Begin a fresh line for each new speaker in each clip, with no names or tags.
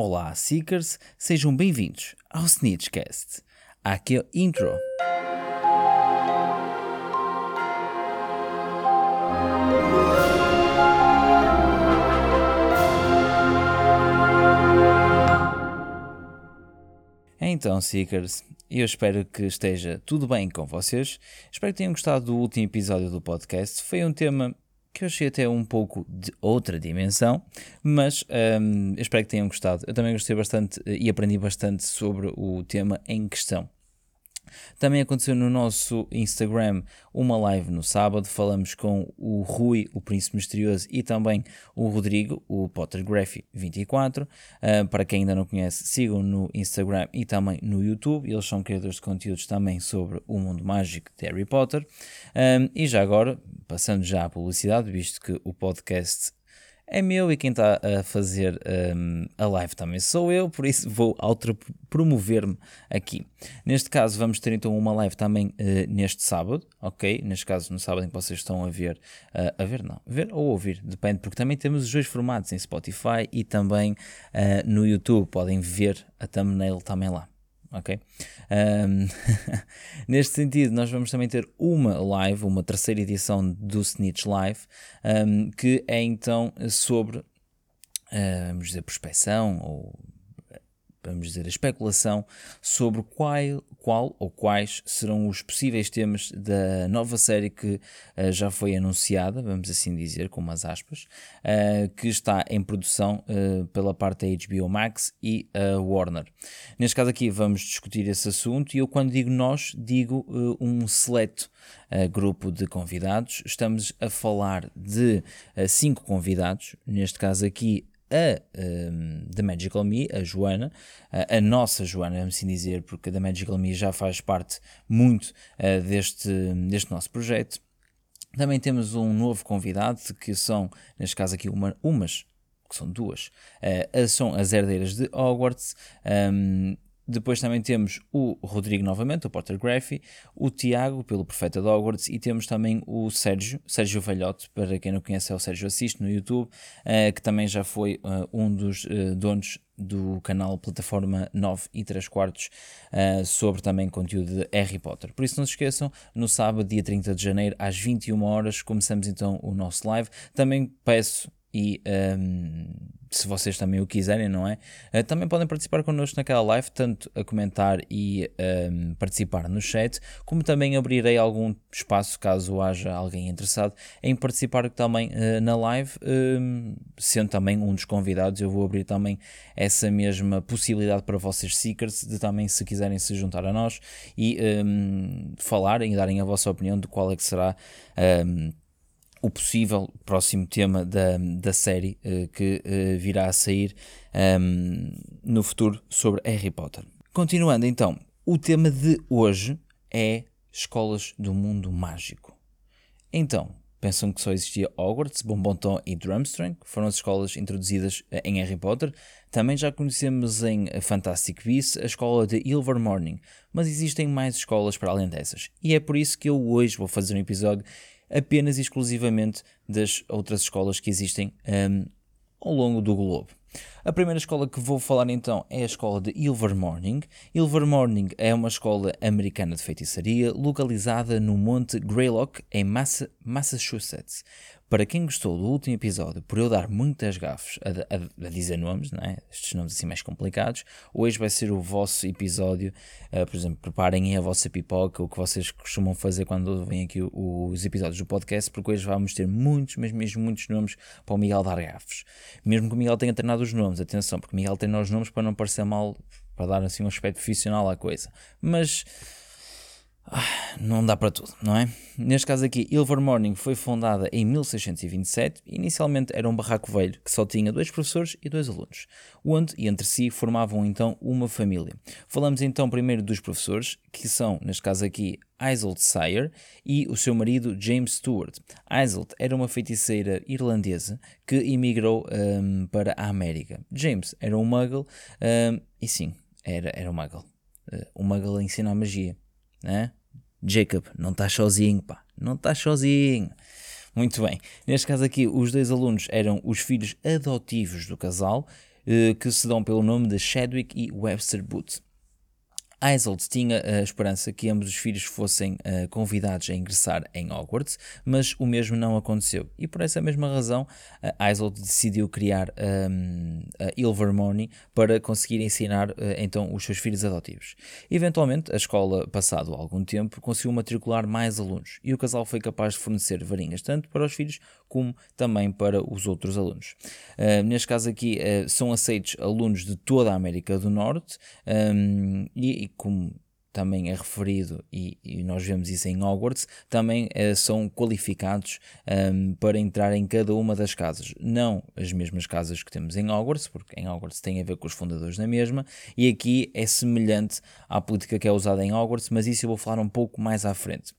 Olá, Seekers, sejam bem-vindos ao Snitchcast. Aqui é o intro. Então, Seekers, eu espero que esteja tudo bem com vocês. Espero que tenham gostado do último episódio do podcast. Foi um tema que eu achei até um pouco de outra dimensão, mas um, espero que tenham gostado. Eu também gostei bastante eh, e aprendi bastante sobre o tema em questão. Também aconteceu no nosso Instagram uma live no sábado. Falamos com o Rui, o Príncipe Misterioso, e também o Rodrigo, o Pottergraphy24. Uh, para quem ainda não conhece, sigam no Instagram e também no YouTube. Eles são criadores de conteúdos também sobre o mundo mágico de Harry Potter. Um, e já agora, passando já à publicidade, visto que o podcast é meu e quem está a fazer um, a live também sou eu, por isso vou promover-me aqui. Neste caso, vamos ter então uma live também uh, neste sábado, ok? Neste caso, no sábado em que vocês estão a ver, uh, a ver não, ver ou ouvir, depende, porque também temos os dois formatos em Spotify e também uh, no YouTube, podem ver a thumbnail também lá ok? Um, neste sentido, nós vamos também ter uma live, uma terceira edição do Snitch Live, um, que é então sobre, uh, vamos dizer, prospecção ou vamos dizer, a especulação sobre qual, qual ou quais serão os possíveis temas da nova série que uh, já foi anunciada, vamos assim dizer, com umas aspas, uh, que está em produção uh, pela parte da HBO Max e a Warner. Neste caso aqui vamos discutir esse assunto e eu quando digo nós, digo um seleto grupo de convidados. Estamos a falar de cinco convidados, neste caso aqui a um, The Magical Me, a Joana, a, a nossa Joana, vamos assim dizer, porque a The Magical Me já faz parte muito uh, deste, deste nosso projeto. Também temos um novo convidado, que são, neste caso aqui, uma, umas, que são duas, uh, são as herdeiras de Hogwarts. Um, depois também temos o Rodrigo novamente, o Potter Graffy, o Tiago, pelo Profeta de Hogwarts, e temos também o Sérgio, Sérgio Velhote, para quem não conhece é o Sérgio Assiste no YouTube, uh, que também já foi uh, um dos uh, donos do canal Plataforma 9 e 3 quartos sobre também conteúdo de Harry Potter. Por isso não se esqueçam, no sábado, dia 30 de janeiro, às 21 horas, começamos então o nosso live. Também peço e um, se vocês também o quiserem, não é? Uh, também podem participar connosco naquela live, tanto a comentar e um, participar no chat, como também abrirei algum espaço caso haja alguém interessado em participar também uh, na live, um, sendo também um dos convidados. Eu vou abrir também essa mesma possibilidade para vocês, Seekers, de também, se quiserem se juntar a nós e um, falarem e darem a vossa opinião de qual é que será o possível próximo tema da, da série uh, que uh, virá a sair um, ehm, no futuro sobre Harry Potter. Continuando então, o tema de hoje é escolas do mundo mágico. Então, pensam que só existia Hogwarts, Bonbonton e Durmstrang, que foram as escolas introduzidas eh, em Harry Potter. Também já conhecemos em Fantastic Beasts a escola de Ilvermorning, mas existem mais escolas para além dessas. E é por isso que eu hoje vou fazer um episódio apenas e exclusivamente das outras escolas que existem um, ao longo do globo. A primeira escola que vou falar então é a escola de Ilvermorning. Ilvermorning é uma escola americana de feitiçaria localizada no Monte Greylock, em Massa Massachusetts. Para quem gostou do último episódio, por eu dar muitas gafes a, a, a dizer nomes, não é? estes nomes assim mais complicados, hoje vai ser o vosso episódio. Uh, por exemplo, preparem a vossa pipoca, o que vocês costumam fazer quando vêm aqui os episódios do podcast, porque hoje vamos ter muitos, mas mesmo muitos nomes para o Miguel dar gafes. Mesmo que o Miguel tenha treinado os nomes, atenção, porque o Miguel treina os nomes para não parecer mal, para dar assim um aspecto profissional à coisa. Mas não dá para tudo, não é? Neste caso aqui, Ilvermorning foi fundada em 1627. Inicialmente era um barraco velho que só tinha dois professores e dois alunos, onde entre si formavam então uma família. Falamos então primeiro dos professores, que são, neste caso aqui, Isolt Sire e o seu marido James Stewart. Isolt era uma feiticeira irlandesa que emigrou um, para a América. James era um muggle um, e sim, era, era um muggle. Uh, um muggle ensina a magia. Né? Jacob, não estás sozinho, pá, não estás sozinho. Muito bem, neste caso aqui, os dois alunos eram os filhos adotivos do casal. que se dão pelo nome de Chadwick e Webster Booth. Isolde tinha a esperança que ambos os filhos fossem uh, convidados a ingressar em Hogwarts, mas o mesmo não aconteceu. E por essa mesma razão, uh, Isolde decidiu criar um, a Ilvermorny para conseguir ensinar uh, então os seus filhos adotivos. Eventualmente, a escola, passado algum tempo, conseguiu matricular mais alunos e o casal foi capaz de fornecer varinhas tanto para os filhos como também para os outros alunos. Uh, neste caso aqui, são aceitos alunos de toda a América do Norte um, e como também é referido, e, e, nós vemos isso em Hogwarts, também eh, são qualificados um, ehm, para entrar em cada uma das casas. Não as mesmas casas que temos em Hogwarts, porque em Hogwarts tem a ver com os fundadores da mesma, e aqui é semelhante à política que é usada em Hogwarts, mas isso eu vou falar um pouco mais à frente.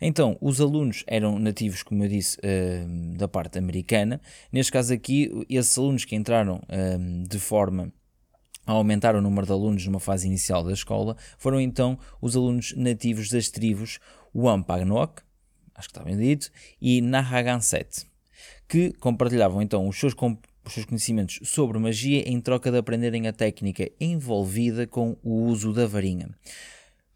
Então, os alunos eram nativos, como eu disse, ehm, da parte americana. Neste caso aqui, esses alunos que entraram ehm, de forma a aumentar o número de alunos numa fase inicial da escola, foram então os alunos nativos das tribos Wampanoag, acho que está bem dito, e Narragansett, que compartilhavam então os seus, os seus conhecimentos sobre magia em troca de aprenderem a técnica envolvida com o uso da varinha.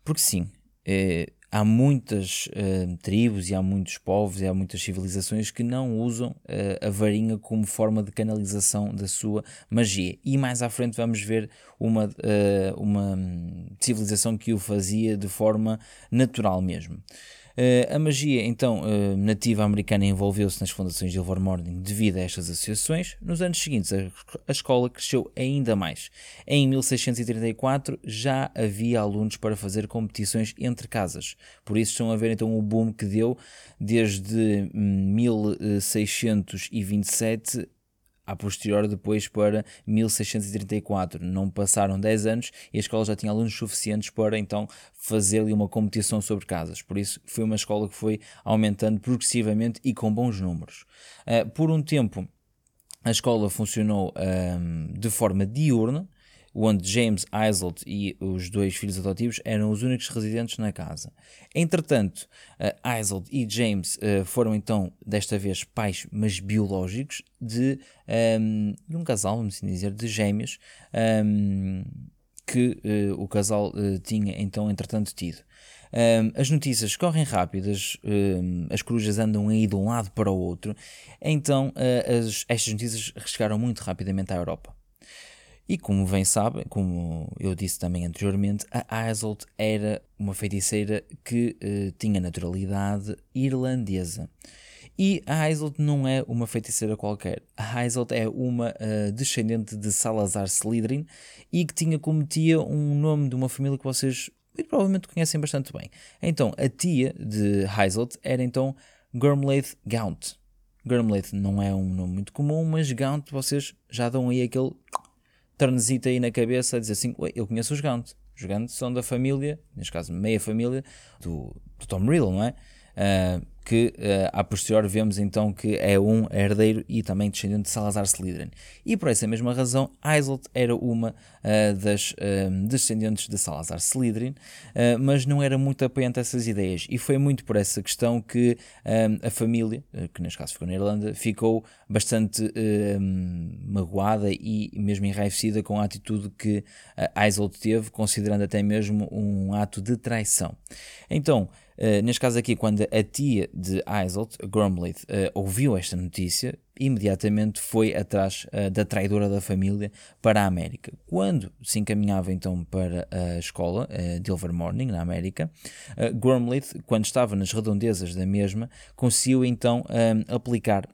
Porque sim, eh, há muitas uh, tribos e há muitos povos e há muitas civilizações que não usam uh, a varinha como forma de canalização da sua magia. E mais à frente vamos ver uma, uh, uma civilização que o fazia de forma natural mesmo. Uh, a magia, então, uh, nativa americana envolveu-se nas fundações de Ilvermorny devido a estas associações. Nos anos seguintes, a, a, escola cresceu ainda mais. Em 1634 já havia alunos para fazer competições entre casas. Por isso estão a ver então o boom que deu desde 1627 hum, a posterior depois para 1634. Não passaram 10 anos e a escola já tinha alunos suficientes para então fazer-lhe uma competição sobre casas. Por isso foi uma escola que foi aumentando progressivamente e com bons números. Uh, por um tempo a escola funcionou um, de forma diurna, onde James Isolt e os dois filhos adotivos eram os únicos residentes na casa. Entretanto, uh, e James uh, foram então, desta vez, pais, mas biológicos, de, um, ehm, um casal, vamos assim dizer, de gêmeos, um, ehm, que uh, o casal tinha então, entretanto, tido. Um, ehm, as notícias correm rápidas, um, as corujas andam aí de um lado para o outro, então uh, as, estas notícias chegaram muito rapidamente à Europa. E como bem sabem, como eu disse também anteriormente, a Isolt era uma feiticeira que uh, tinha naturalidade irlandesa. E a Isolt não é uma feiticeira qualquer. A Isolt é uma uh, descendente de Salazar Slytherin e que tinha como tia um nome de uma família que vocês muito provavelmente conhecem bastante bem. Então, a tia de Isolt era então Gormlaith Gaunt. Gormlaith não é um nome muito comum, mas Gaunt vocês já dão aí aquele turnzita aí na cabeça a dizer assim: eu conheço os Gaunt. Os Gaunt são da família, neste caso meia família, do, do Tom Riddle, não é? Uh, que uh, a posterior vemos então que é um herdeiro e também descendente de Salazar Slytherin. E por essa mesma razão, Isolt era uma uh, das uh, descendentes de Salazar Slytherin, mas não era muito apoiante a essas ideias. E foi muito por essa questão que a família, que neste caso ficou na Irlanda, ficou bastante magoada e mesmo enraivecida com a atitude que Isolt teve, considerando até mesmo um ato de traição. Então, Uh, neste caso aqui, quando a tia de Isolt, Grumblith, uh, ouviu esta notícia, imediatamente foi atrás uh, da traidora da família para a América. Quando se encaminhava então para a escola uh, de Ilvermorning, na América, uh, Grumblith, quando estava nas redondezas da mesma, conseguiu então aplicar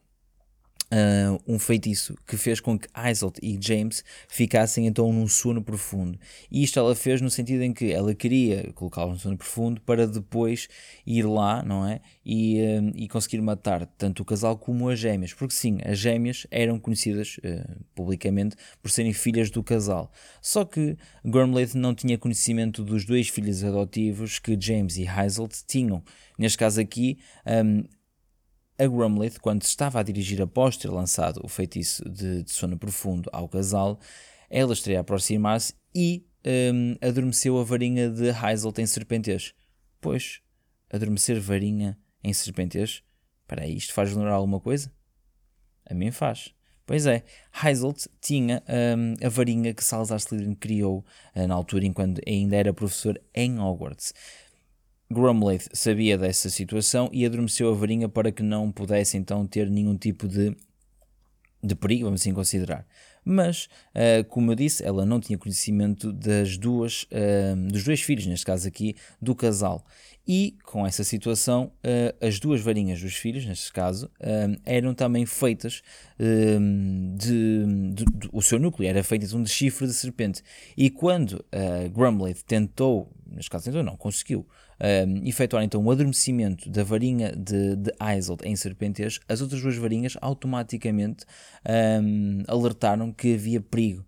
Uh, um feitiço que fez com que Isolt e James ficassem então num sono profundo. E isto ela fez no sentido em que ela queria colocá-los num sono profundo para depois ir lá, não é? E, uh, e conseguir matar tanto o casal como as gêmeas. Porque sim, as gêmeas eram conhecidas uh, publicamente por serem filhas do casal. Só que Gormleth não tinha conhecimento dos dois filhos adotivos que James e Isolt tinham. Neste caso aqui, um, a Grumlith, quando estava a dirigir após ter lançado o feitiço de, de sono profundo ao casal, ela estaria a aproximar-se e um, adormeceu a varinha de Heiselt em serpentez. Pois, adormecer varinha em serpentez? Aí, isto faz lembrar alguma coisa? A mim faz. Pois é, Heiselt tinha um, a varinha que Salazar Slytherin criou uh, na altura, enquanto ainda era professor em Hogwarts. Grumblade sabia dessa situação e adormeceu a varinha para que não pudesse então ter nenhum tipo de, de perigo, vamos assim considerar. Mas, uh, como eu disse, ela não tinha conhecimento das duas, uh, dos dois filhos, neste caso aqui, do casal. E com essa situação, uh, as duas varinhas dos filhos, neste caso, eram também feitas de, de, de, O seu núcleo era feito de chifre de serpente. E quando uh, Grumblade tentou, caso tentou, não, conseguiu efetuar então o adormecimento da varinha de, de Isold em serpentez, as outras duas varinhas automaticamente um, alertaram que havia perigo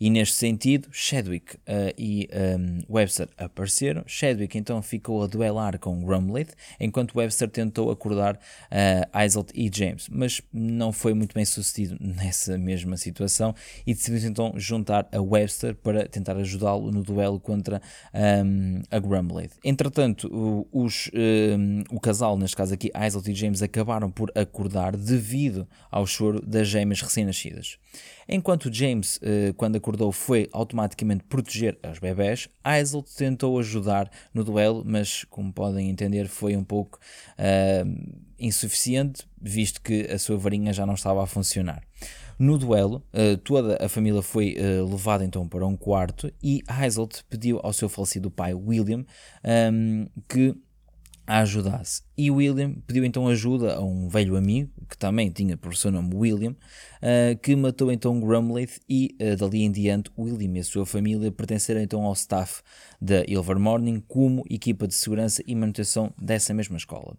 e neste sentido, Chadwick uh, e um, Webster apareceram. Chadwick então ficou a duelar com Grumblade, enquanto Webster tentou acordar uh, e James, mas não foi muito bem sucedido nessa mesma situação e decidiu então juntar a Webster para tentar ajudá-lo no duelo contra um, a Grumblade. Entretanto, os, um, o casal, neste caso aqui, Isolt e James, acabaram por acordar devido ao choro das gêmeas recém-nascidas. Enquanto James, uh, quando acordou, foi automaticamente proteger as bebés, Isolt tentou ajudar no duelo, mas como podem entender, foi um pouco uh, insuficiente, visto que a sua varinha já não estava a funcionar. No duelo, uh, toda a família foi levada então para um quarto e Isolt pediu ao seu falecido pai William um, que a ajudasse. E William pediu então ajuda a um velho amigo, que também tinha por seu nome William, uh, que matou então Grumblade e uh, dali em diante William e a sua família pertenceram então ao staff da Ilvermorning como equipa de segurança e manutenção dessa mesma escola.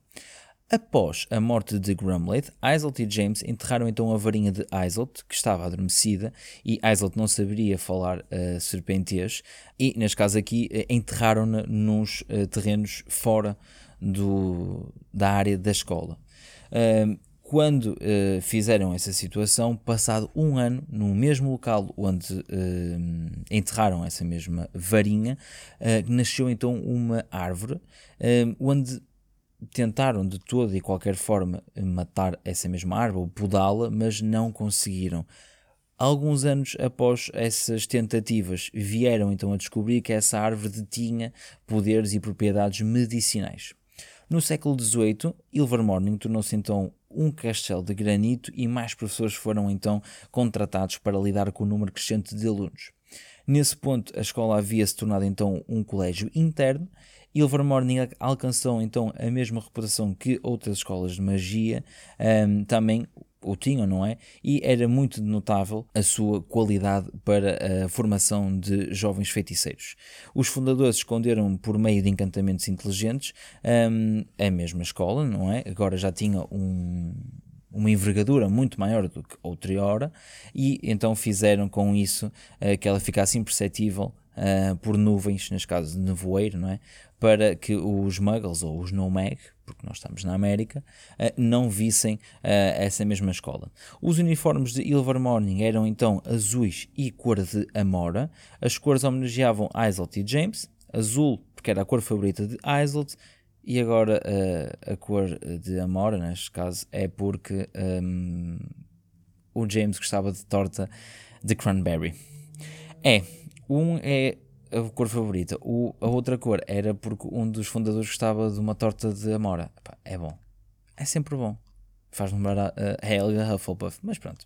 Após a morte de Grumblade, Isolt e James enterraram então a varinha de Isolt, que estava adormecida, e Isolt não saberia falar uh, serpentez, e neste caso aqui enterraram-na nos uh, terrenos fora do, da área da escola. Quando uh, fizeram essa situação, passado um ano, no mesmo local onde enterraram essa mesma varinha, uh, nasceu então uma árvore onde tentaram de toda e qualquer forma matar essa mesma árvore ou podá-la, mas não conseguiram. Alguns anos após essas tentativas, vieram então a descobrir que essa árvore detinha poderes e propriedades medicinais. No século XVIII, Ilvermorning tornou-se então um castelo de granito e mais professores foram então contratados para lidar com o número crescente de alunos. Nesse ponto, a escola havia se tornado então um colégio interno. Ilvermorning alcançou então a mesma reputação que outras escolas de magia, um, também o tinham, não é? E era muito notável a sua qualidade para a formação de jovens feiticeiros. Os fundadores esconderam por meio de encantamentos inteligentes um, a mesma escola, não é? Agora já tinha um, uma envergadura muito maior do que outrora e então fizeram com isso uh, que ela ficasse imperceptível uh, por nuvens, neste caso de nevoeiro, não é? Para que os muggles ou os no-mag, porque nós estamos na América, uh, não vissem uh, essa mesma escola. Os uniformes de Ilvermorning eram então azuis e cor de Amora. As cores homenageavam Isolt e James. Azul, porque era a cor favorita de Isolt, e agora uh, a cor de Amora, neste caso, é porque um, o James gostava de torta de cranberry. É, um é a cor favorita. O, a outra cor era porque um dos fundadores gostava de uma torta de amora. Epá, é bom. É sempre bom. Faz lembrar a, a Helga Hufflepuff, mas pronto.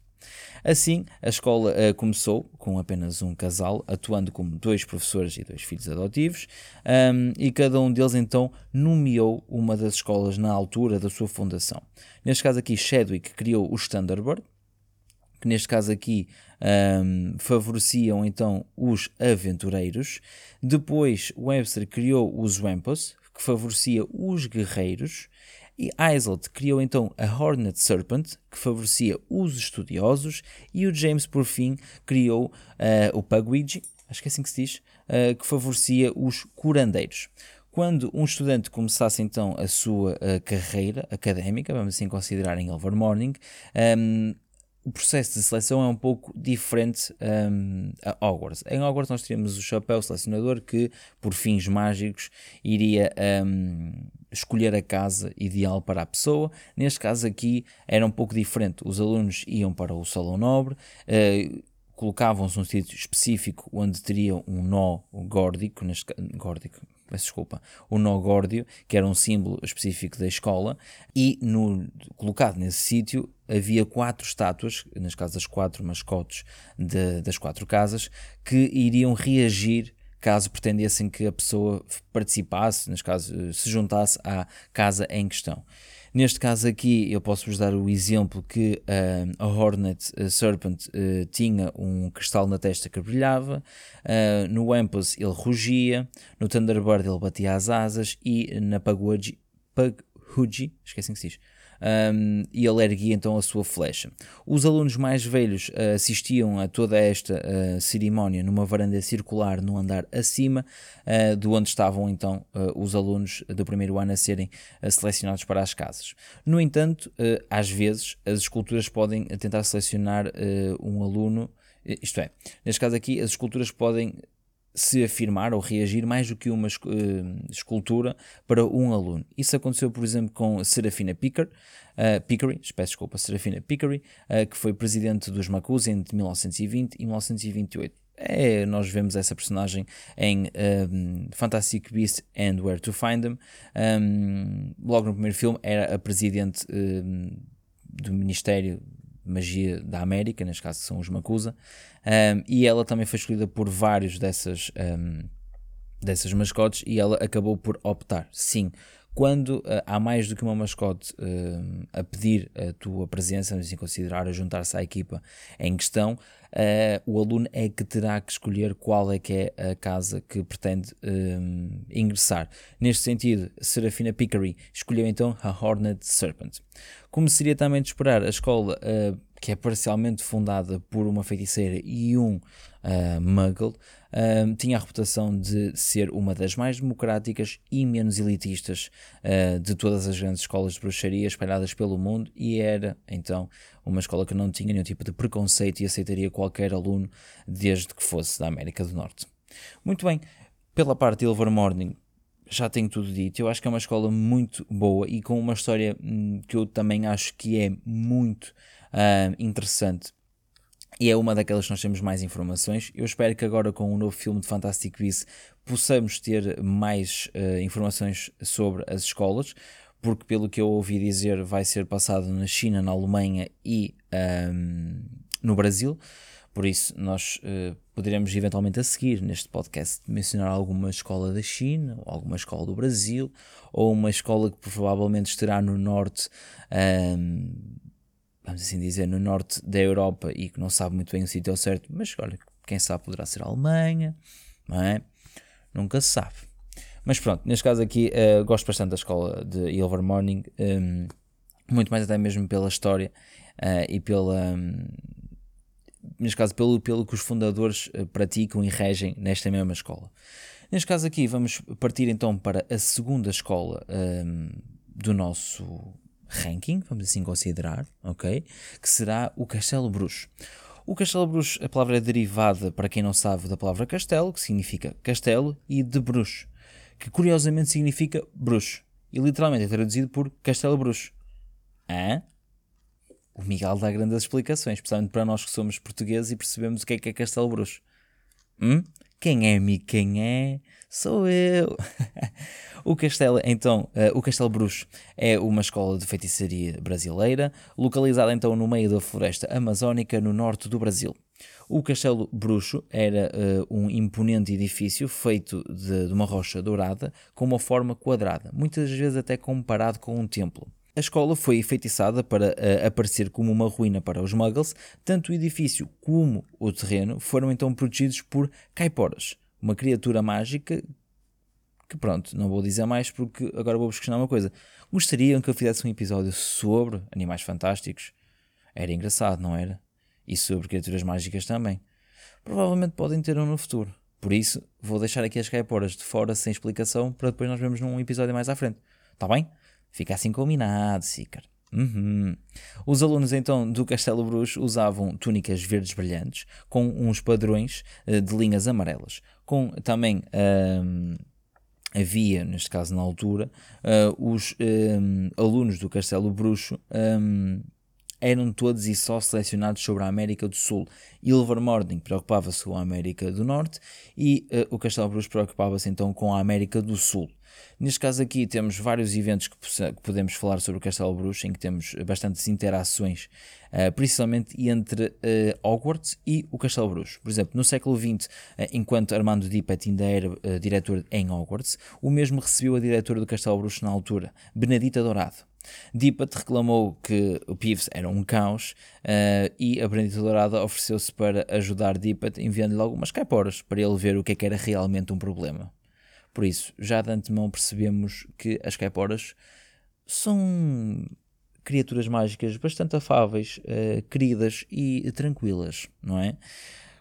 Assim, a escola uh, começou com apenas um casal, atuando como dois professores e dois filhos adotivos, um, e cada um deles então nomeou uma das escolas na altura da sua fundação. Neste caso aqui, Chadwick criou o Standardbird, que neste caso aqui um, favoreciam então os aventureiros. Depois Webster criou os Wampus, que favorecia os guerreiros. E Isolt criou então a Hornet Serpent, que favorecia os estudiosos. E o James, por fim, criou uh, o Pugwidge, acho que é assim que se diz, uh, que favorecia os curandeiros. Quando um estudante começasse então a sua uh, carreira académica, vamos assim considerar em Ilvermorning, um, o processo de seleção é um pouco diferente um, a Hogwarts. Em Hogwarts nós teríamos o chapéu selecionador que, por fins mágicos, iria um, escolher a casa ideal para a pessoa. Neste caso aqui era um pouco diferente. Os alunos iam para o salão nobre, uh, colocavam-se num sítio específico onde teriam um nó górdico, neste, górdico, peço desculpa, o nó górdio, que era um símbolo específico da escola, e no, colocado nesse sítio havia quatro estátuas, nas casas quatro mascotes de, das quatro casas, que iriam reagir caso pretendessem que a pessoa participasse, neste caso se juntasse à casa em questão. Neste caso aqui, eu posso-vos dar o exemplo que uh, a Hornet a Serpent uh, tinha um cristal na testa que brilhava, uh, no Wampus ele rugia, no Thunderbird ele batia as asas e na Pugwudgie, Pugwudgie esquecem que se diz, um, e ele erguia então a sua flecha. Os alunos mais velhos uh, assistiam a toda esta uh, cerimónia numa varanda circular no andar acima, uh, de onde estavam então os alunos do primeiro ano a serem selecionados para as casas. No entanto, às vezes as esculturas podem tentar selecionar um aluno isto é, neste caso aqui, as esculturas podem se afirmar ou reagir mais do que uma uh, escultura para um aluno. Isso aconteceu, por exemplo, com Serafina Picker, uh, Pickery, peço desculpa, Serafina Pickery, uh, que foi presidente dos Macus entre 1920 e 1928. É, nós vemos essa personagem em um, Fantastic Beasts and Where to Find Them. Um, logo no primeiro filme era a presidente um, do Ministério magia da América, neste caso são os Macusa, um, e ela também foi escolhida por vários dessas, um, dessas mascotes e ela acabou por optar, sim, quando uh, há mais do que uma mascote uh, a pedir a tua presença, assim considerar a juntar-se à equipa em questão, uh, o aluno é que terá que escolher qual é que é a casa que pretende ingressar. Neste sentido, Serafina Pickery escolheu então a Hornet Serpent. Como seria também de esperar, a escola, que é parcialmente fundada por uma feiticeira e um Muggle, uh, tinha a reputação de ser uma das mais democráticas e menos elitistas uh, de todas as grandes escolas de bruxaria espalhadas pelo mundo e era então uma escola que não tinha nenhum tipo de preconceito e aceitaria qualquer aluno desde que fosse da América do Norte. Muito bem, pela parte de Ilvermorning, já tenho tudo dito. Eu acho que é uma escola muito boa e com uma história hum, que eu também acho que é muito uh, interessante e é uma daquelas que nós temos mais informações. Eu espero que agora com o novo filme de Fantastic Beasts possamos ter mais uh, informações sobre as escolas, porque pelo que eu ouvi dizer vai ser passado na China, na Alemanha e um, ehm, no Brasil. Por isso, nós uh, poderemos eventualmente a seguir neste podcast mencionar alguma escola da China, ou alguma escola do Brasil, ou uma escola que provavelmente estará no norte um, ehm, vamos assim dizer, no norte da Europa e que não sabe muito bem o sítio certo, mas olha, quem sabe poderá ser a Alemanha, não é? Nunca se sabe. Mas pronto, neste caso aqui uh, gosto bastante da escola de Ilvermorning, um, ehm, muito mais até mesmo pela história uh, e pela. Um, neste caso, pelo, pelo que os fundadores uh, praticam e regem nesta mesma escola. Neste caso aqui, vamos partir então para a segunda escola um, ehm, do nosso ranking, vamos assim considerar, ok? Que será o Castelo Bruxo. O Castelo Bruxo, a palavra é derivada, para quem não sabe, da palavra castelo, que significa castelo, e de bruxo, que curiosamente significa bruxo. E literalmente é traduzido por Castelo Bruxo. Hã? O Miguel dá grandes explicações, especialmente para nós que somos portugueses e percebemos o que é que é Castelo Bruxo. Hum? Quem é, amigo? Quem é? Sou eu! o Castelo, então, uh, o Castelo Bruxo é uma escola de feitiçaria brasileira, localizada então no meio da floresta amazónica no norte do Brasil. O Castelo Bruxo era uh, um imponente edifício feito de, de uma rocha dourada com uma forma quadrada, muitas vezes até comparado com um templo. A escola foi enfeitiçada para uh, aparecer como uma ruína para os Muggles, tanto o edifício como o terreno foram então protegidos por caiporas, uma criatura mágica que pronto, não vou dizer mais porque agora vou-vos questionar uma coisa. Gostariam que eu fizesse um episódio sobre animais fantásticos? Era engraçado, não era? E sobre criaturas mágicas também. Provavelmente podem ter um no futuro. Por isso, vou deixar aqui as caiporas de fora sem explicação para depois nós vermos num episódio mais à frente. Está bem? Fica assim combinado, Sicar. Uhum. Os alunos então do Castelo Bruxo usavam túnicas verdes brilhantes com uns padrões uh, de linhas amarelas, com também havia, neste caso na altura, uh, os um, alunos do Castelo Bruxo um, eram todos e só selecionados sobre a América do Sul. Ilvermorning preocupava-se com a América do Norte e uh, o Castelo Bruxo preocupava-se então com a América do Sul. Neste caso aqui temos vários eventos que, que podemos falar sobre o Castelo Bruxo, em que temos bastantes interações, uh, principalmente entre uh, Hogwarts e o Castelo Bruxo. Por exemplo, no século XX, uh, enquanto Armando Dippet ainda era diretor em Hogwarts, o mesmo recebeu a diretora do Castelo Bruxo na altura, Benedita Dourado. Dippet reclamou que o Peeves era um caos uh, e a Benedita Dourada ofereceu-se para ajudar Dippet enviando-lhe algumas caiporas para ele ver o que, é que era realmente um problema. Por isso, já de antemão percebemos que as caiporas são criaturas mágicas bastante afáveis, uh, queridas e tranquilas, não é?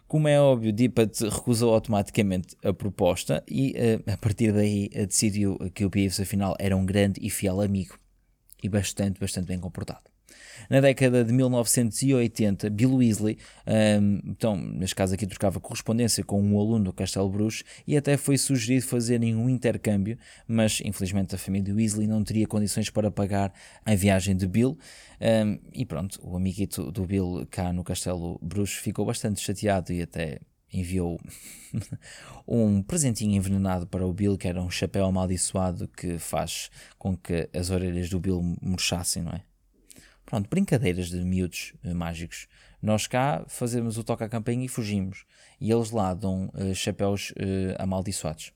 Como é óbvio, Dippet recusou automaticamente a proposta e uh, a partir daí uh, decidiu que o Peeves afinal era um grande e fiel amigo e bastante, bastante bem comportado. Na década de 1980, Bill Weasley, um, então, neste caso aqui trocava correspondência com um aluno do Castelo Bruxo e até foi sugerido fazerem um intercâmbio, mas infelizmente a família Weasley não teria condições para pagar a viagem de Bill. Um, e pronto, o amiguito do Bill cá no Castelo Bruxo ficou bastante chateado e até enviou um presentinho envenenado para o Bill, que era um chapéu amaldiçoado que faz com que as orelhas do Bill murchassem, não é? Pronto, brincadeiras de miúdos uh, mágicos. Nós cá fazemos o toque à campainha e fugimos. E eles lá dão uh, chapéus uh, amaldiçoados.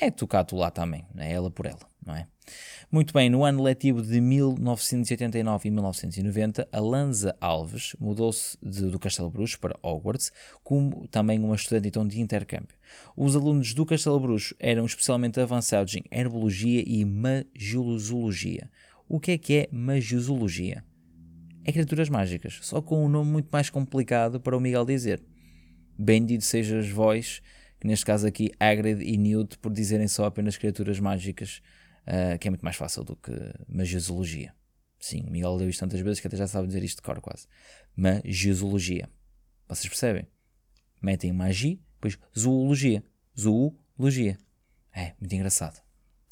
É tu lá também, é ela por ela, não é? Muito bem, no ano letivo de 1989 e 1990, a Lanza Alves mudou-se do Castelo Bruxo para Hogwarts, como também uma estudante então de intercâmbio. Os alunos do Castelo Bruxo eram especialmente avançados em herbologia e magiologia. O que é que é magiologia? É criaturas mágicas, só com um nome muito mais complicado para o Miguel dizer. Bendito sejas vós, que neste caso aqui Hagrid e Newt, por dizerem só apenas criaturas mágicas, uh, que é muito mais fácil do que magiosologia. Sim, Miguel leu isto tantas vezes que até já sabe dizer isto de cor quase. Magiosologia. Vocês percebem? Metem magia, depois zoologia. Zoologia. É, muito engraçado.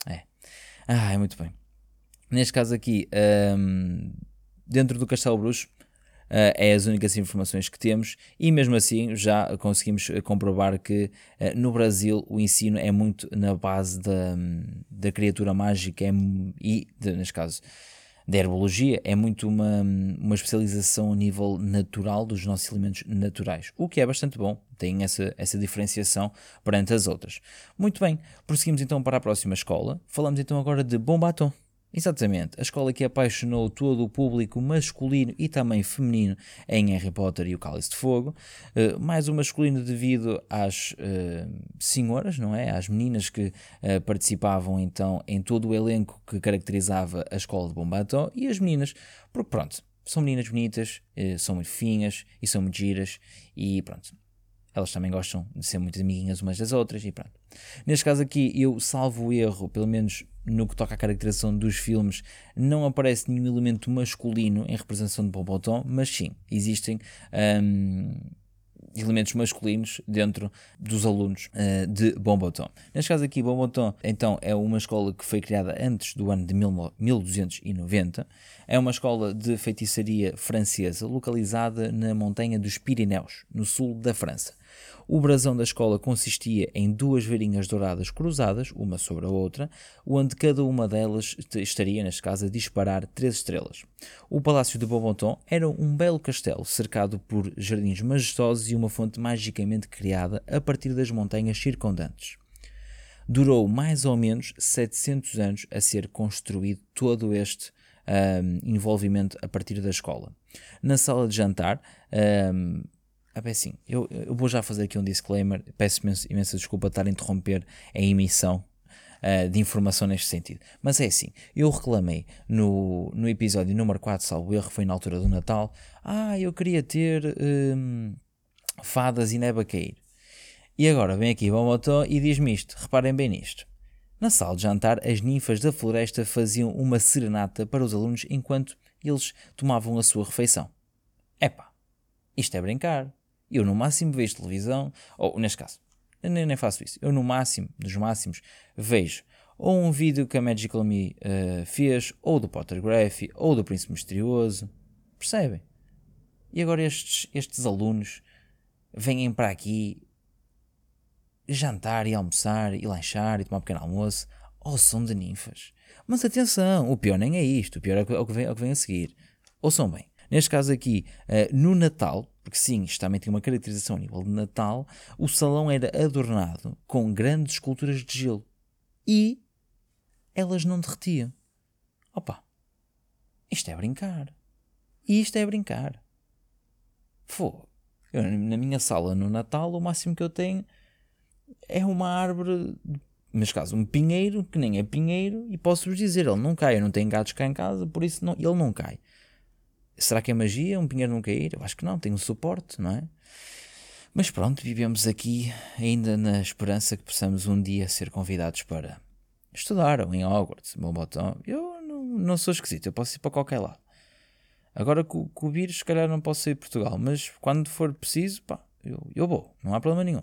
É. Ah, é muito bem. Neste caso aqui, um, dentro do Castelo Bruxo. Uh, é as únicas informações que temos e mesmo assim já conseguimos comprovar que uh, no Brasil o ensino é muito na base da, da criatura mágica é, e, de, neste caso, da herbologia, é muito uma, uma especialização a nível natural dos nossos elementos naturais, o que é bastante bom, tem essa, essa diferenciação perante as outras. Muito bem, prosseguimos então para a próxima escola, falamos então agora de Bombaton. Exatamente, a escola que apaixonou todo o público masculino e também feminino em Harry Potter e o Cálice de Fogo, uh, mais o masculino devido às uh, senhoras, não é? Às meninas que uh, participavam então em todo o elenco que caracterizava a escola de Bombató e as meninas, porque pronto, são meninas bonitas, são muito finas e são muito giras e pronto, elas também gostam de ser muito amiguinhas umas das outras e pronto. Neste caso aqui, eu salvo o erro, pelo menos no que toca à caracterização dos filmes, não aparece nenhum elemento masculino em representação de Bobotom, mas sim, existem um, elementos masculinos dentro dos alunos uh, de Bombotom. Neste caso aqui, Bombotom, então, é uma escola que foi criada antes do ano de 1290. É uma escola de feitiçaria francesa localizada na montanha dos Pirineus, no sul da França. O brasão da escola consistia em duas varinhas douradas cruzadas, uma sobre a outra, onde cada uma delas estaria, neste caso, a disparar três estrelas. O Palácio de Beaumonton era um belo castelo, cercado por jardins majestosos e uma fonte magicamente criada a partir das montanhas circundantes. Durou mais ou menos 700 anos a ser construído todo este um, envolvimento a partir da escola. Na sala de jantar, um, ah, bem, sim, eu, eu vou já fazer aqui um disclaimer. Peço imensa, imensa desculpa estar a interromper a emissão uh, de informação neste sentido. Mas é assim, eu reclamei no, no episódio número 4, salvo erro, foi na altura do Natal. Ah, eu queria ter um, fadas e neve a cair. E agora vem aqui Bomotó e diz-me isto. Reparem bem nisto. Na sala de jantar, as ninfas da floresta faziam uma serenata para os alunos enquanto eles tomavam a sua refeição. Epá, isto é brincar. Eu no máximo vejo televisão, ou neste caso, nem, nem faço isso. Eu, no máximo, dos máximos, vejo ou um vídeo que a Magical Me uh, fez, ou do Pottergraphy, ou do Príncipe Misterioso. Percebem? E agora estes, estes alunos vêm para aqui jantar e almoçar e lanchar e tomar um pequeno almoço ao som de ninfas. Mas atenção, o pior nem é isto, o pior é o que vem, é o que vem a seguir. Ouçam bem, neste caso aqui, uh, no Natal, porque sim, isto também tem uma caracterização a nível de Natal, o salão era adornado com grandes esculturas de gelo e elas não derretiam. Opa, isto é brincar. E isto é brincar. Fô, eu, na minha sala no Natal, o máximo que eu tenho é uma árvore, neste caso um pinheiro, que nem é pinheiro, e posso-vos dizer, ele não cai. Eu não tenho gatos cá em casa, por isso não, ele não cai. Será que é magia um pinheiro não cair? Eu acho que não, tem um suporte, não é? Mas pronto, vivemos aqui ainda na esperança que possamos um dia ser convidados para estudar ou em Hogwarts, meu botão. Eu não, não sou esquisito, eu posso ir para qualquer lado. Agora com, com o vírus, se calhar não posso sair de Portugal, mas quando for preciso, pá, eu, eu vou, não há problema nenhum.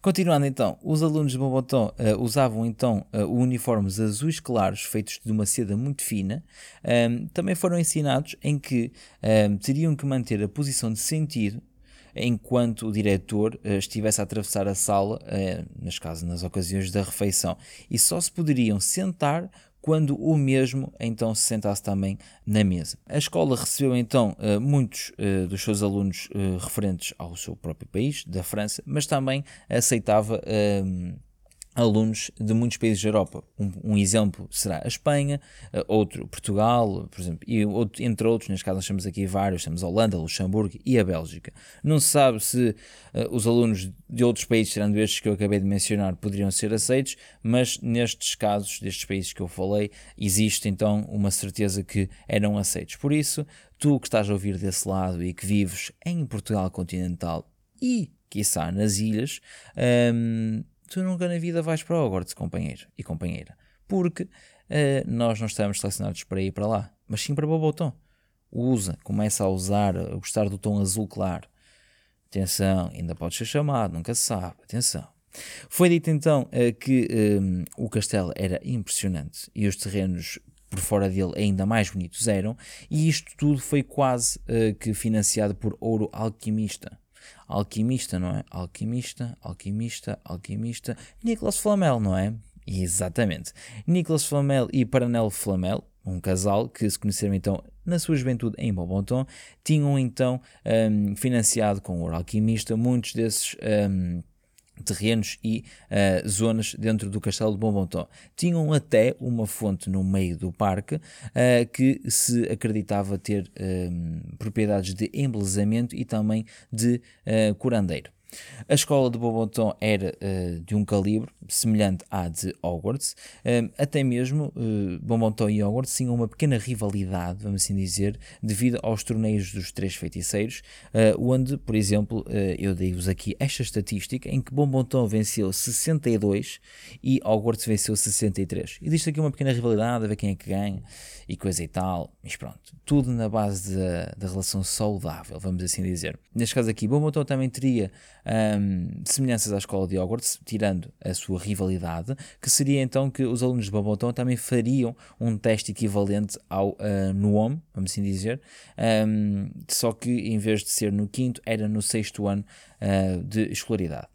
Continuando então, os alunos de Bombotão uh, usavam então uh, uniformes azuis claros feitos de uma seda muito fina. Um, também foram ensinados em que um, teriam que manter a posição de sentido enquanto o diretor uh, estivesse a atravessar a sala, uh, nas casos, nas ocasiões da refeição, e só se poderiam sentar quando o mesmo então se sentasse também na mesa. A escola recebeu então eh, muitos eh, dos seus alunos eh, referentes ao seu próprio país, da França, mas também aceitava alunos de muitos países da Europa. Um, um, exemplo será a Espanha, uh, outro Portugal, por exemplo, e outro, entre outros, neste caso nós temos aqui vários, temos a Holanda, Luxemburgo e a Bélgica. Não se sabe se uh, os alunos de outros países, tirando estes que eu acabei de mencionar, poderiam ser aceitos, mas nestes casos, destes países que eu falei, existe então uma certeza que eram aceitos. Por isso, tu que estás a ouvir desse lado e que vives em Portugal continental e, quiçá, nas ilhas, um, tu nunca na vida vais para Hogwarts, companheiro e companheira. Porque uh, nós não estamos selecionados para ir para lá, mas sim para Bobotom. Usa, começa a usar, a gostar do tom azul claro. Atenção, ainda pode ser chamado, nunca se sabe. Atenção. Foi dito então uh, que um, eh, o castelo era impressionante e os terrenos por fora dele ainda mais bonitos eram, e isto tudo foi quase uh, que financiado por ouro alquimista. Alquimista, não é? Alquimista, alquimista, alquimista. Nicolas Flamel, não é? Exatamente. Nicolas Flamel e Paranel Flamel, um casal que se conheceram então na sua juventude em Bonbonton, tinham então um, financiado com o alquimista muitos desses um, terrenos e uh, zonas dentro do Castelo de Bonbonton. Tinham até uma fonte no meio do parque uh, que se acreditava ter uh, propriedades de embelezamento e também de curandeiro. A escola de Beauxbatons era uh, de um calibre semelhante à de Hogwarts, uh, até mesmo uh, e Hogwarts tinham uma pequena rivalidade, vamos assim dizer, devido aos torneios dos três feiticeiros, uh, onde, por exemplo, eu dei-vos aqui esta estatística em que Beauxbatons venceu 62 e Hogwarts venceu 63. Existe aqui uma pequena rivalidade, a ver quem é que ganha e coisa e tal, mas pronto, tudo na base da, da relação saudável, vamos assim dizer. Neste caso aqui, Beauxbatons também teria um, semelhanças à escola de Hogwarts, tirando a sua rivalidade, que seria então que os alunos de Babotão também fariam um teste equivalente ao uh, NUOM, vamos assim dizer, um, só que em vez de ser no quinto, era no sexto ano uh, de escolaridade.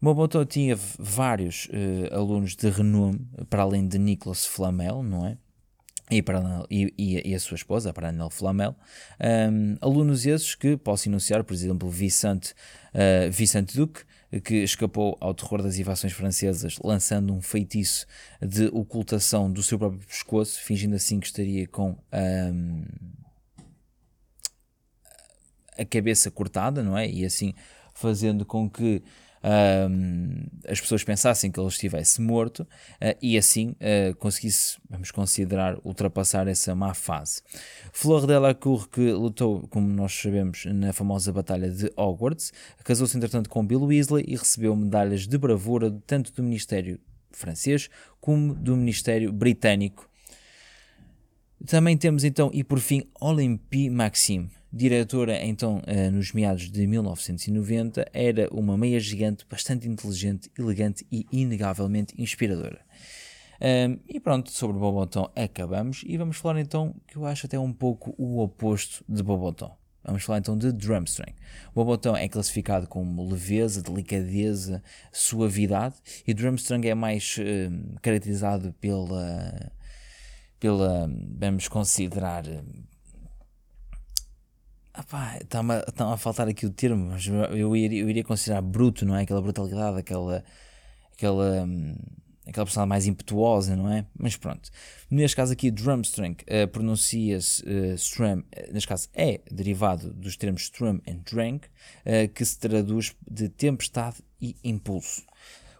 Moboto tinha vários uh, alunos de renome, para além de Nicolas Flamel, não é? E, para, e, e, a sua esposa, a Paranel Flamel, um, alunos esses que posso enunciar, por exemplo, Vicente, uh, Vicente Duque, que escapou ao terror das invasões francesas, lançando um feitiço de ocultação do seu próprio pescoço, fingindo assim que estaria com um, a cabeça cortada, não é? E assim fazendo com que as pessoas pensassem que ele estivesse morto uh, e assim uh, conseguisse, vamos considerar, ultrapassar essa má fase. Flor Delacour, que lutou, como nós sabemos, na famosa Batalha de Hogwarts, casou-se entretanto com Bill Weasley e recebeu medalhas de bravura tanto do Ministério francês como do Ministério britânico. Também temos então, e por fim, Olympie Maxime Diretora então uh, nos meados de 1990, era uma meia gigante bastante inteligente, elegante e inegavelmente inspiradora. Um, e pronto, sobre Bobotom acabamos e vamos falar então que eu acho até um pouco o oposto de Bobotom. Vamos falar então de Drumstring. O Bobotom é classificado como leveza, delicadeza, suavidade e Drumstring é mais uh, caracterizado pela, pela, vamos considerar, está-me a, a faltar aqui o termo, mas eu iria, eu iria considerar bruto, não é? Aquela brutalidade, aquela, aquela hum, aquela personagem mais impetuosa, não é? Mas pronto. Neste caso aqui, drumstring uh, pronuncia-se uh, strum, uh, neste caso é derivado dos termos strum e drink, que se traduz de tempestade e impulso.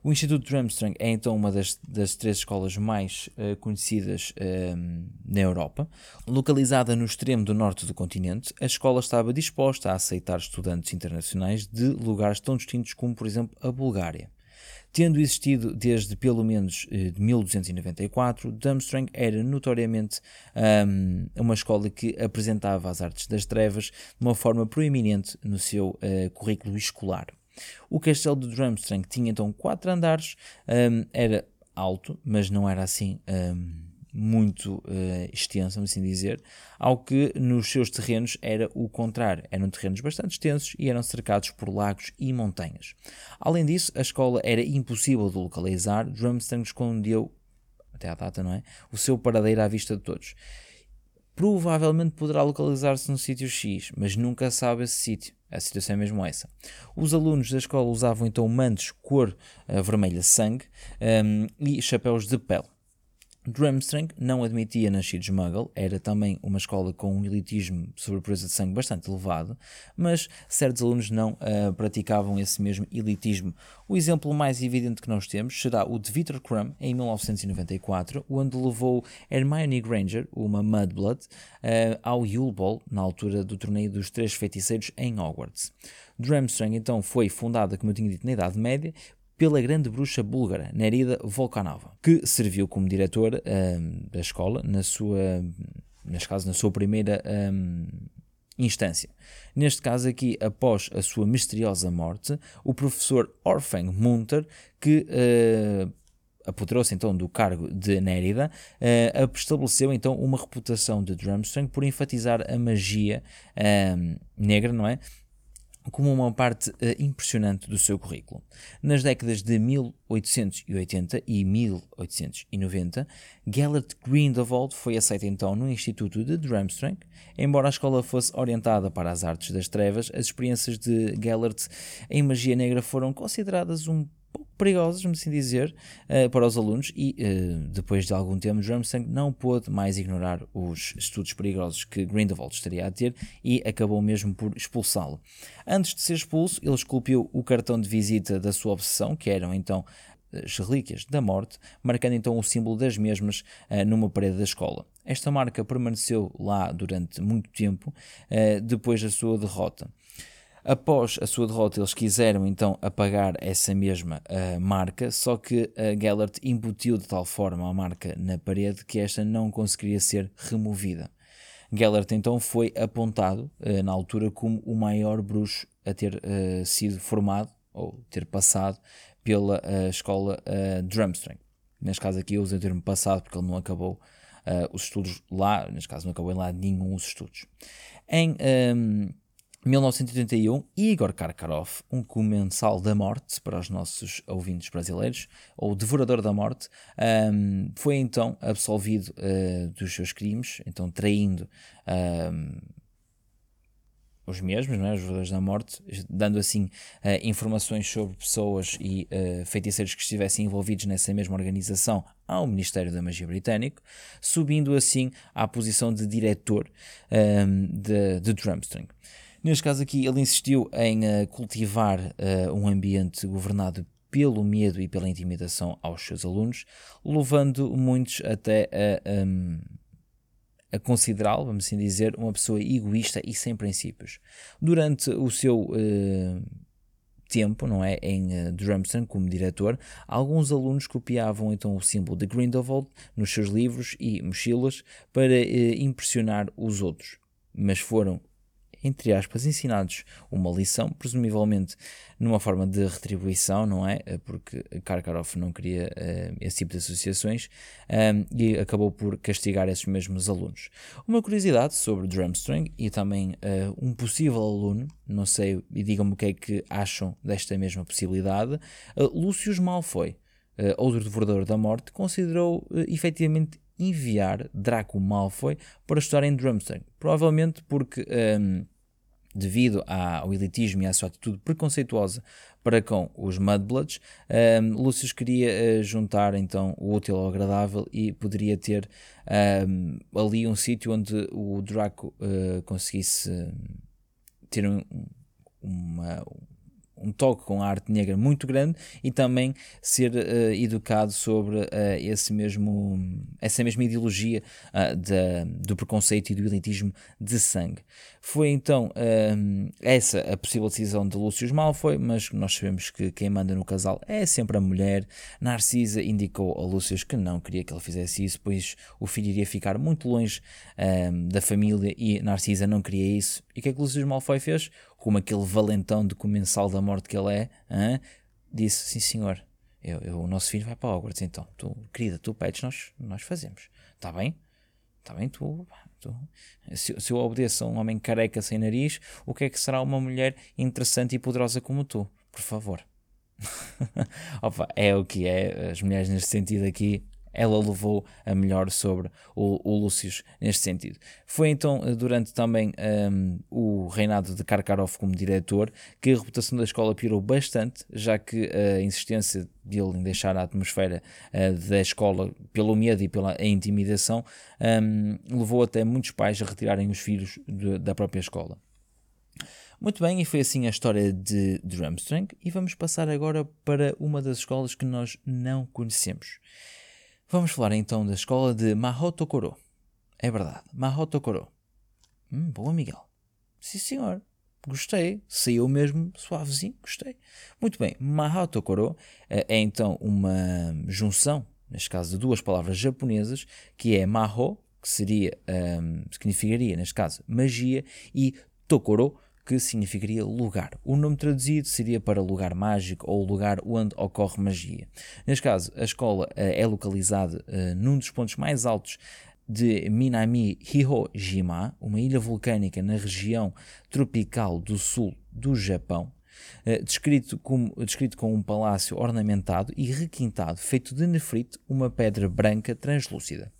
O Instituto Drumstring é então uma das, das três escolas mais uh, conhecidas uh, na Europa. Localizada no extremo do norte do continente, a escola estava disposta a aceitar estudantes internacionais de lugares tão distintos como, por exemplo, a Bulgária. Tendo existido desde pelo menos eh, 1294, Durmstrang era notoriamente um, uma escola que apresentava as artes das trevas de uma forma proeminente no seu uh, currículo escolar. O castelo de Durmstrang tinha então quatro andares, um, era alto, mas não era assim. Um, muito uh, extensa, vamos assim dizer, ao que nos seus terrenos era o contrário. Eram terrenos bastante extensos e eram cercados por lagos e montanhas. Além disso, a escola era impossível de localizar, Drumstang escondeu, até à data, não é? O seu paradeiro à vista de todos. Provavelmente poderá localizar-se no sítio X, mas nunca sabe esse sítio. A situação é mesmo essa. Os alunos da escola usavam então mantos cor uh, vermelha sangue um, e chapéus de pele. Drumstring não admitia nascidos muggle, era também uma escola com um elitismo sobre pureza de sangue bastante elevado, mas certos alunos não uh, praticavam esse mesmo elitismo. O exemplo mais evidente que nós temos será o de Victor Crumb, em 1994, onde levou Hermione Granger, uma Mudblood, uh, ao Yule Ball, na altura do torneio dos Três Feiticeiros em Hogwarts. Drumstring então foi fundada, como eu tinha dito, na Idade Média, pela grande bruxa búlgara Nerida Volkanova, que serviu como diretora um, da escola na sua, neste caso, na sua primeira um, instância. Neste caso aqui, após a sua misteriosa morte, o professor Orfeng Munter, que uh, apoderou-se então do cargo de Nérida, uh, estabeleceu então uma reputação de Drumstring por enfatizar a magia negra, não é? Como uma parte uh, impressionante do seu currículo. Nas décadas de 1880 e 1890, Gellert Grindelwald foi aceito então no Instituto de Drumstring. Embora a escola fosse orientada para as artes das trevas, as experiências de Gellert em magia negra foram consideradas um perigosas, vamos assim dizer, uh, para os alunos e uh, depois de algum tempo Drumsang não pôde mais ignorar os estudos perigosos que Grindelwald estaria a ter e acabou mesmo por expulsá-lo. Antes de ser expulso, ele esculpiu o cartão de visita da sua obsessão, que eram então as relíquias da morte, marcando então o símbolo das mesmas uh, numa parede da escola. Esta marca permaneceu lá durante muito tempo, depois da sua derrota. Após a sua derrota, eles quiseram então apagar essa mesma uh, marca, só que uh, Gellert embutiu de tal forma a marca na parede que esta não conseguiria ser removida. Gellert então foi apontado uh, na altura como o maior bruxo a ter uh, sido formado ou ter passado pela escola Drumstring. Neste caso aqui eu usei o termo passado porque ele não acabou os estudos lá, neste caso não acabou em lá nenhum os estudos. Em um, ehm, 1981, Igor Karkaroff, um comensal da morte para os nossos ouvintes brasileiros, ou devorador da morte, um, foi então absolvido uh, dos seus crimes, então traindo um, os mesmos, não é? os devoradores da morte, dando assim uh, informações sobre pessoas e uh, feiticeiros que estivessem envolvidos nessa mesma organização ao Ministério da Magia Britânico, subindo assim à posição de diretor um, de, de Drumstring. Neste caso aqui, ele insistiu em uh, cultivar uh, um ambiente governado pelo medo e pela intimidação aos seus alunos, levando muitos até a, um, a considerá-lo, vamos assim dizer, uma pessoa egoísta e sem princípios. Durante o seu uh, tempo, não é, em uh, Drumston como diretor, alguns alunos copiavam então o símbolo de Grindelwald nos seus livros e mochilas para uh, impressionar os outros, mas foram entre aspas, ensinados uma lição, presumivelmente numa forma de retribuição, não é? Eh, porque Karkaroff não queria uh, esse tipo de associações um, e acabou por castigar esses mesmos alunos. Uma curiosidade sobre Drumstring e também uh, um possível aluno, não sei, e digam-me o que é que acham desta mesma possibilidade, uh, Lúcius Malfoy. Uh, outro devorador da morte, considerou uh, efetivamente enviar Draco Malfoy para estudar em Drumstring. Provavelmente porque, um, devido ao elitismo e à sua atitude preconceituosa para com os Mudbloods, um, Lucius queria uh, juntar então o útil ao agradável e poderia ter um, ali um sítio onde o Draco uh, conseguisse ter um, uma, um toque com a arte negra muito grande e também ser uh, educado sobre uh, esse mesmo, essa mesma ideologia uh, da, do preconceito e do elitismo de sangue. Foi então essa a possível decisão de Lúcio Malfoy, mas nós sabemos que quem manda no casal é sempre a mulher. Narcisa indicou a Lúcio que não queria que ele fizesse isso, pois o filho iria ficar muito longe da família e Narcisa não queria isso. E o que é que Lúcio Malfoy fez? como aquele valentão de comensal da morte que ele é, hein? disse: Sim, senhor, eu, eu, o nosso filho vai para Hogwarts, então, tu, querida, tu pedes, nós, nós fazemos. Está bem? Está bem, tu. Se, se eu obedeço a um homem careca sem nariz, o que é que será uma mulher interessante e poderosa como tu? Por favor. Opa, é o que é. As mulheres, neste sentido aqui, ela levou a melhor sobre o, o Lúcius neste sentido. Foi então eh, durante também um, o reinado de Karkaroff como diretor que a reputação da escola piorou bastante, já que a insistência dele em deixar a atmosfera uh, da escola pelo medo e pela intimidação um, levou até muitos pais a retirarem os filhos de, da própria escola. Muito bem, e foi assim a história de Drumstring, e vamos passar agora para uma das escolas que nós não conhecemos. Vamos falar então da escola de Mahotokoro. É verdade, Mahotokoro. Hum, boa, Miguel. Sim, senhor. Gostei. Saiu mesmo suavezinho. Gostei. Muito bem. Mahotokoro é, é então uma junção, neste caso, de duas palavras japonesas, que é Maho, que seria, um, significaria, neste caso, magia, e Tokoro, que significaria lugar. O nome traduzido seria para lugar mágico ou lugar onde ocorre magia. Neste caso, a escola uh, é localizada uh, num dos pontos mais altos de Minami Hihojima, uma ilha vulcânica na região tropical do sul do Japão. Uh, descrito, como, descrito com um palácio ornamentado e requintado, feito de nefrite, uma pedra branca translúcida.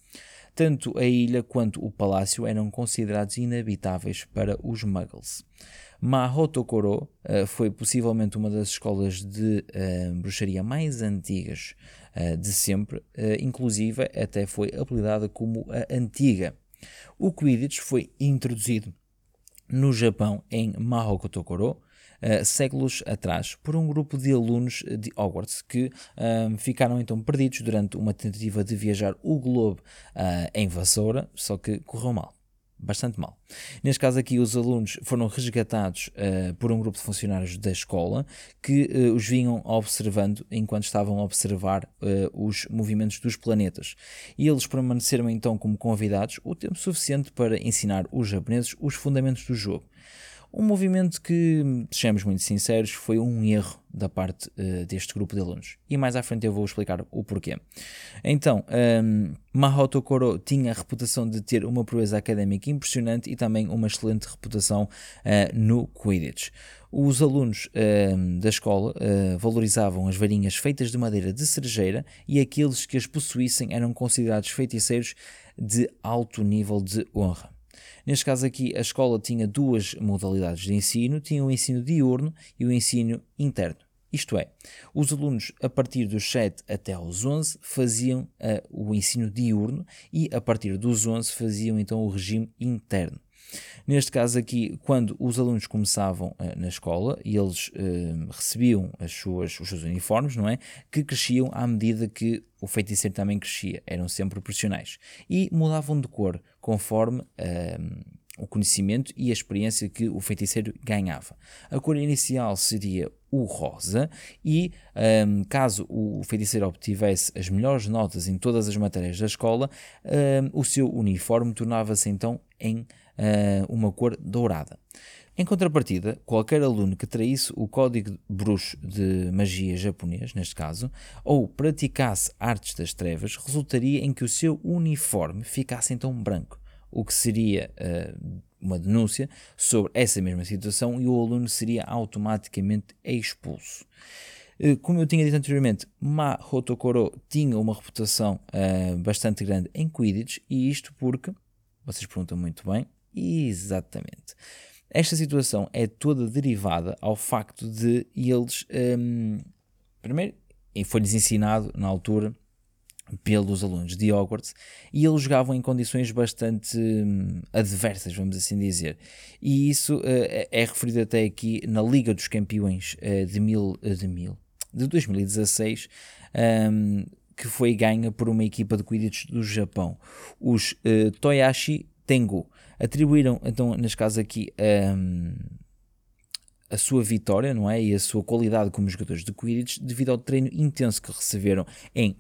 Tanto a ilha quanto o palácio eram considerados inabitáveis para os muggles. Mahotokoro uh, foi possivelmente uma das escolas de uh, bruxaria mais antigas uh, de sempre, inclusive até foi apelidada como a Antiga. O Quidditch foi introduzido no Japão em Mahotokoro, uh, séculos atrás por um grupo de alunos de Hogwarts que uh, ficaram então perdidos durante uma tentativa de viajar o globo uh, em vassoura, só que correu mal bastante mal. Neste caso aqui, os alunos foram resgatados uh, por um grupo de funcionários da escola que uh, os vinham observando enquanto estavam a observar uh, os movimentos dos planetas. E eles permaneceram então como convidados o tempo suficiente para ensinar os japoneses os fundamentos do jogo. Um movimento que, sejamos muito sinceros, foi um erro da parte uh, deste grupo de alunos. E mais à frente eu vou explicar o porquê. Então, um, ehm, Mahoto Koro tinha a reputação de ter uma proeza académica impressionante e também uma excelente reputação uh, no Quidditch. Os alunos uh, da escola uh, valorizavam as varinhas feitas de madeira de cerejeira e aqueles que as possuíssem eram considerados feiticeiros de alto nível de honra. Neste caso aqui, a escola tinha duas modalidades de ensino: tinha o ensino diurno e o ensino interno. Isto é, os alunos a partir dos 7 até aos 11 faziam uh, o ensino diurno e a partir dos 11 faziam então o regime interno. Neste caso aqui, quando os alunos começavam uh, na escola e eles uh, recebiam as suas, os seus uniformes, não é? Que cresciam à medida que o feiticeiro também crescia, eram sempre proporcionais. E mudavam de cor conforme uh, o conhecimento e a experiência que o feiticeiro ganhava. A cor inicial seria o rosa e um, caso o feiticeiro obtivesse as melhores notas em todas as matérias da escola, um, o seu uniforme tornava-se então em uma cor dourada. Em contrapartida, qualquer aluno que traísse o código bruxo de magia japonês, neste caso, ou praticasse artes das trevas, resultaria em que o seu uniforme ficasse então branco, o que seria uh, uma denúncia sobre essa mesma situação e o aluno seria automaticamente expulso. Uh, como eu tinha dito anteriormente, Ma Hotokoro tinha uma reputação uh, bastante grande em Quidditch, e isto porque, vocês perguntam muito bem, exatamente esta situação é toda derivada ao facto de eles, um, primeiro, foi-lhes ensinado na altura pelos alunos de Hogwarts e eles jogavam em condições bastante hum, adversas, vamos assim dizer. E isso uh, é referido até aqui na Liga dos Campeões uh, de, mil, de, mil, de 2016, um, que foi ganha por uma equipa de Quidditch do Japão, os Toyashi Tengu atribuíram, então, neste caso aqui, um, a sua vitória, não é? E a sua qualidade como jogadores de Quidditch devido ao treino intenso que receberam em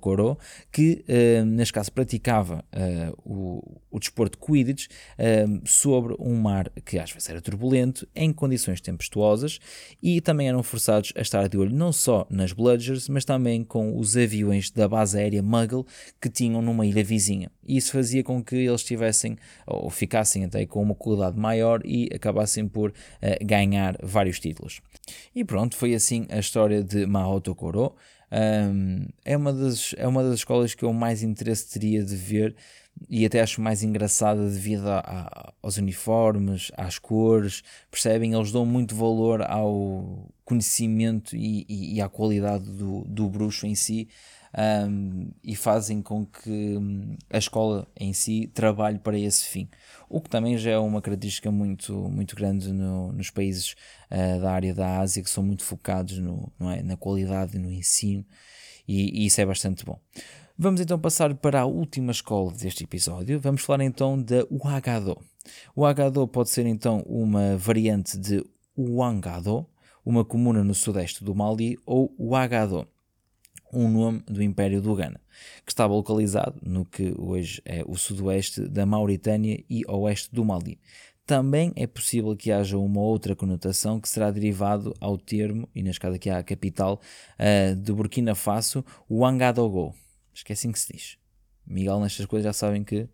Koro, que uh, neste caso praticava uh, o, o desporto Quidditch uh, sobre um mar que às vezes era turbulento, em condições tempestuosas e também eram forçados a estar de olho não só nas Bludgers, mas também com os aviões da base aérea Muggle que tinham numa ilha vizinha. E isso fazia com que eles tivessem ou ficassem até com uma qualidade maior e acabassem por ganhar ganhar vários títulos. E pronto, foi assim a história de Mahoto Koro. Um, é, uma das, é uma das escolas que eu mais interesse teria de ver e até acho mais engraçada devido a, a, aos uniformes, às cores, percebem? Eles dão muito valor ao conhecimento e, e, e à qualidade do, do bruxo em si um, e fazem com que hum, a escola em si trabalhe para esse fim. O que também já é uma característica muito, muito grande no, nos países uh, da área da Ásia, que são muito focados no, é? na qualidade no ensino, e, e isso é bastante bom. Vamos então passar para a última escola deste episódio. Vamos falar então da Uagado. O pode ser então uma variante de Uangado, uma comuna no sudeste do Mali, ou Uagado, um nome do Império do Ghana, que estava localizado no que hoje é o sudoeste da Mauritânia e oeste do Mali. Também é possível que haja uma outra conotação que será derivado ao termo, e neste caso aqui à capital, uh, de Burkina Faso, Ouagadougou. Acho que é assim que se diz. Miguel, nestas coisas já sabem que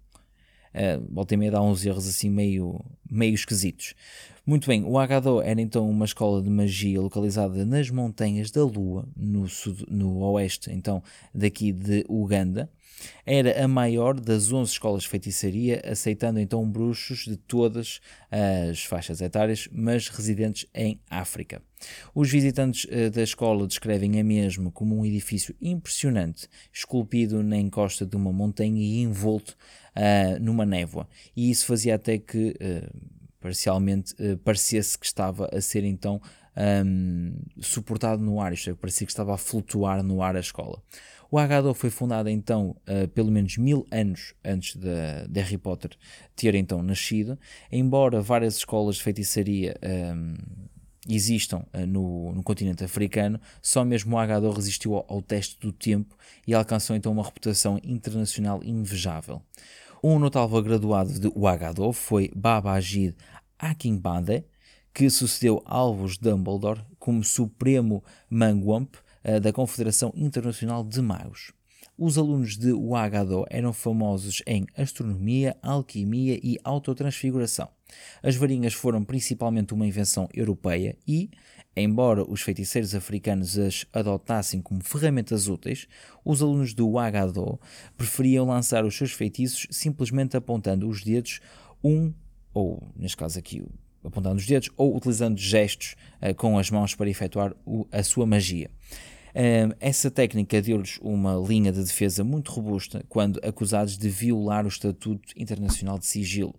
uh, volta e meia dá uns erros assim meio, meio esquisitos. Muito bem, o Agado era então uma escola de magia localizada nas montanhas da Lua, no, sud, no oeste então daqui de Uganda. Era a maior das 11 escolas de feitiçaria, aceitando então bruxos de todas as faixas etárias, mas residentes em África. Os visitantes eh, da escola descrevem a mesmo como um edifício impressionante, esculpido na encosta de uma montanha e envolto uh, numa névoa. E isso fazia até que uh, parcialmente uh, parecesse que estava a ser então um, suportado no ar, isto é, parecia que estava a flutuar no ar a escola. O Agado foi fundado então uh, pelo menos mil anos antes de, de, Harry Potter ter então nascido, embora várias escolas de feitiçaria um, existam no, no, continente africano, só mesmo o Agado resistiu ao, ao teste do tempo e alcançou então uma reputação internacional invejável. Um notável graduado de Ouagadougou foi Babajid Akinbade, que sucedeu Alvos Dumbledore como Supremo Mangwamp uh, da Confederação Internacional de Magos. Os alunos de Ouagadougou eram famosos em astronomia, alquimia e autotransfiguração. As varinhas foram principalmente uma invenção europeia e, embora os feiticeiros africanos as adotassem como ferramentas úteis, os alunos do Ouagadougou preferiam lançar os seus feitiços simplesmente apontando os dedos um ou neste caso aqui apontando os dedos, ou utilizando gestos uh, com as mãos para efetuar o, a sua magia. Essa técnica deu-lhes uma linha de defesa muito robusta quando acusados de violar o Estatuto Internacional de Sigilo.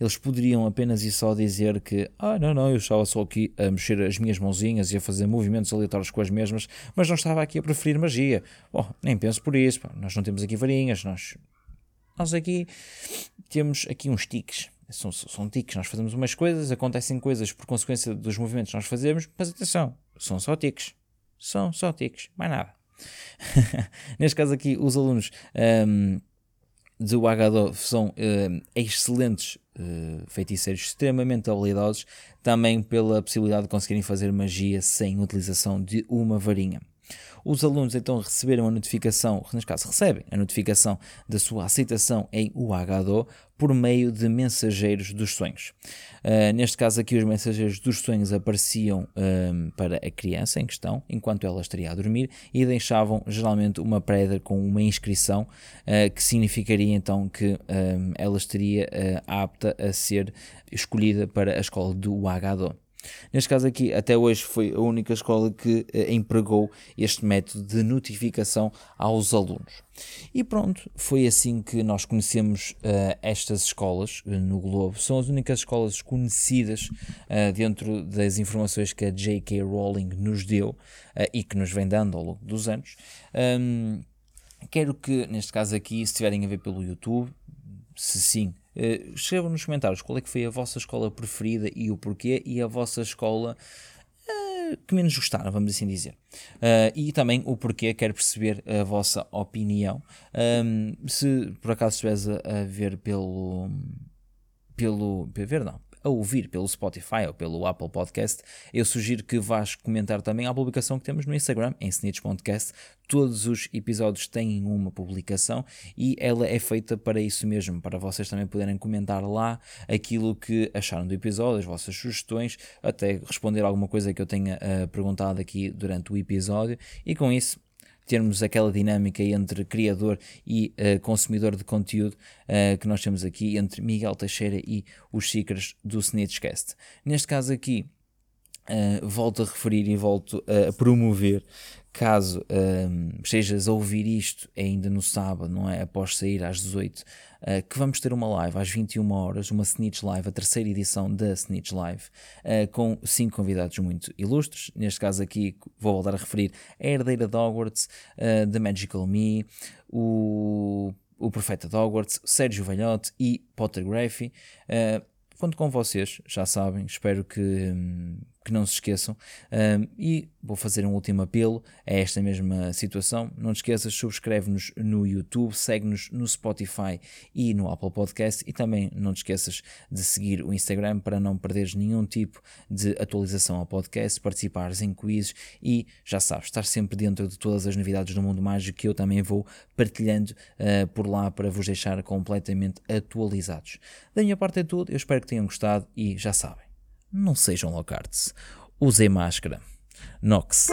Eles poderiam apenas e só dizer que, ah, não, não, eu estava só aqui a mexer as minhas mãozinhas e a fazer movimentos aleatórios com as mesmas, mas não estava aqui a preferir magia. Bom, nem penso por isso, nós não temos aqui varinhas, nós, nós aqui temos aqui uns tiques são, são tiques. Nós fazemos umas coisas, acontecem coisas por consequência dos movimentos que nós fazemos, mas atenção, são só tiques. São só tiques, mais nada. Neste caso aqui, os alunos um, de Wagado são uh, excelentes uh, feiticeiros, extremamente habilidosos, também pela possibilidade de conseguirem fazer magia sem utilização de uma varinha. Os alunos então receberam a notificação, neste caso recebem a notificação da sua aceitação em UHDO por meio de mensageiros dos sonhos. Uh, neste caso aqui os mensageiros dos sonhos apareciam um, para a criança em questão, enquanto ela estaria a dormir, e deixavam geralmente uma pedra com uma inscrição, uh, que significaria então que ela estaria uh, apta a ser escolhida para a escola do UHDO. Neste caso aqui, até hoje foi a única escola que eh, empregou este método de notificação aos alunos. E pronto, foi assim que nós conhecemos uh, estas escolas uh, no Globo. São as únicas escolas conhecidas uh, dentro das informações que a J.K. Rowling nos deu e que nos vem dando ao longo dos anos. Um, quero que, neste caso aqui, se estiverem a ver pelo YouTube, se sim, Uh, escrevam nos comentários qual é que foi a vossa escola preferida e o porquê, e a vossa escola uh, que menos gostaram, vamos assim dizer. Uh, e também o porquê, quero perceber a vossa opinião. Um, se por acaso estiveres a, a ver pelo. pelo. ver não, a ouvir pelo Spotify ou pelo Apple Podcast, eu sugiro que vás comentar também a publicação que temos no Instagram, em Snitch Podcast. Todos os episódios têm uma publicação e ela é feita para isso mesmo, para vocês também poderem comentar lá aquilo que acharam do episódio, as vossas sugestões, até responder alguma coisa que eu tenha uh, perguntado aqui durante o episódio. E com isso, termos aquela dinâmica entre criador e uh, consumidor de conteúdo uh, que nós temos aqui entre Miguel Teixeira e os seekers do Snitchcast. Neste caso aqui, uh, volto a referir e volto a promover caso um, estejas a ouvir isto ainda no sábado, não é? Após sair às 18, uh, que vamos ter uma live às 21 horas, uma Snitch Live, a terceira edição da Snitch Live, uh, com cinco convidados muito ilustres. Neste caso aqui, vou voltar a referir a herdeira de Hogwarts, uh, The Magical Me, o, o Profeta de Hogwarts, Sérgio Velhote e Potter Graffy. Uh, conto com vocês, já sabem, espero que, hum, que não se esqueçam. Um, e vou fazer um último apelo a esta mesma situação. Não te esqueças, subscreve-nos no YouTube, segue-nos no Spotify e no Apple Podcast. E também não te esqueças de seguir o Instagram para não perderes nenhum tipo de atualização ao podcast, participares em quizzes e já sabes, estar sempre dentro de todas as novidades do mundo mágico que eu também vou partilhando uh, por lá para vos deixar completamente atualizados. Da minha parte é tudo, eu espero que tenham gostado e já sabem não sejam locards. Usem máscara. Nox.